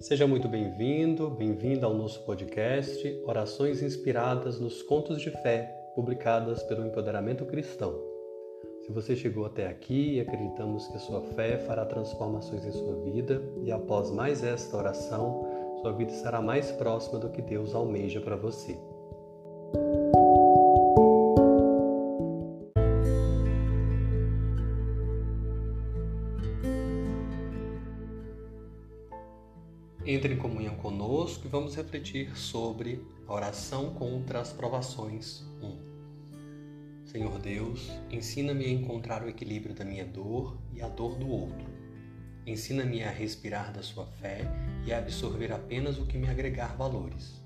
Seja muito bem-vindo, bem-vinda ao nosso podcast Orações Inspiradas nos Contos de Fé, publicadas pelo Empoderamento Cristão. Se você chegou até aqui, acreditamos que a sua fé fará transformações em sua vida e após mais esta oração, sua vida estará mais próxima do que Deus almeja para você. Entre em comunhão conosco e vamos refletir sobre a oração contra as provações 1. Senhor Deus, ensina-me a encontrar o equilíbrio da minha dor e a dor do outro. Ensina-me a respirar da sua fé e a absorver apenas o que me agregar valores.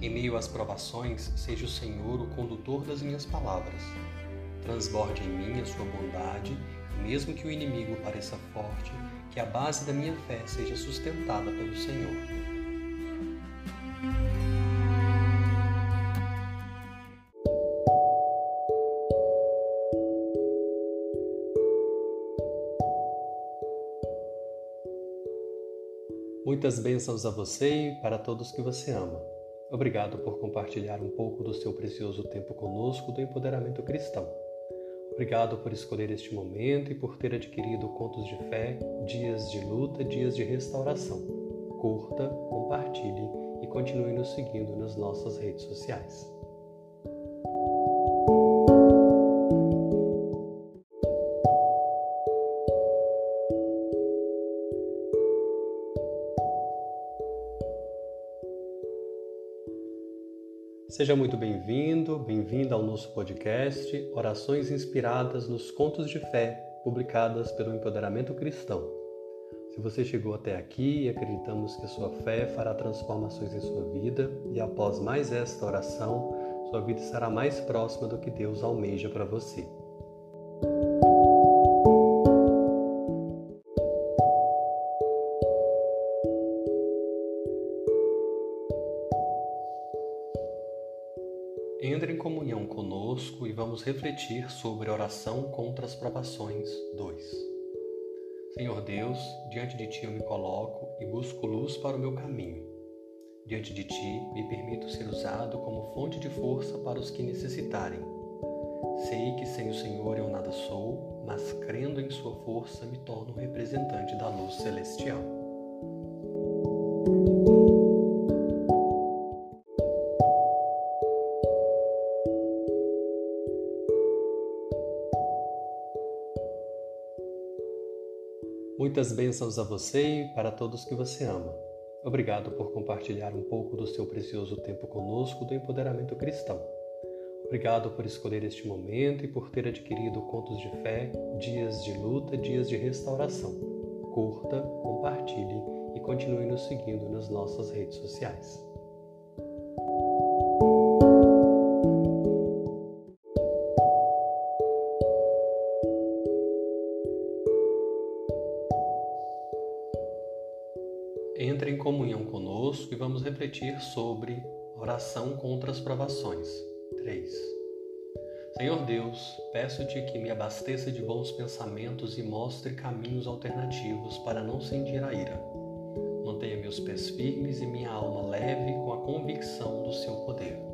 Em meio às provações, seja o Senhor o condutor das minhas palavras. Transborde em mim a sua bondade, mesmo que o inimigo pareça forte, que a base da minha fé seja sustentada pelo Senhor. Muitas bênçãos a você e para todos que você ama. Obrigado por compartilhar um pouco do seu precioso tempo conosco do empoderamento cristão. Obrigado por escolher este momento e por ter adquirido contos de fé, dias de luta, dias de restauração. Curta, compartilhe e continue nos seguindo nas nossas redes sociais. Seja muito bem-vindo, bem-vinda ao nosso podcast Orações Inspiradas nos Contos de Fé, publicadas pelo Empoderamento Cristão. Se você chegou até aqui, acreditamos que a sua fé fará transformações em sua vida e após mais esta oração, sua vida estará mais próxima do que Deus almeja para você. Entre em comunhão conosco e vamos refletir sobre oração contra as provações 2. Senhor Deus, diante de Ti eu me coloco e busco luz para o meu caminho. Diante de Ti me permito ser usado como fonte de força para os que necessitarem. Sei que sem o Senhor eu nada sou, mas crendo em Sua força me torno representante da luz celestial. Muitas bênçãos a você e para todos que você ama. Obrigado por compartilhar um pouco do seu precioso tempo conosco do empoderamento cristão. Obrigado por escolher este momento e por ter adquirido contos de fé, dias de luta, dias de restauração. Curta, compartilhe e continue nos seguindo nas nossas redes sociais. Entre em comunhão conosco e vamos refletir sobre oração contra as provações. 3. Senhor Deus, peço-te que me abasteça de bons pensamentos e mostre caminhos alternativos para não sentir a ira. Mantenha meus pés firmes e minha alma leve com a convicção do seu poder.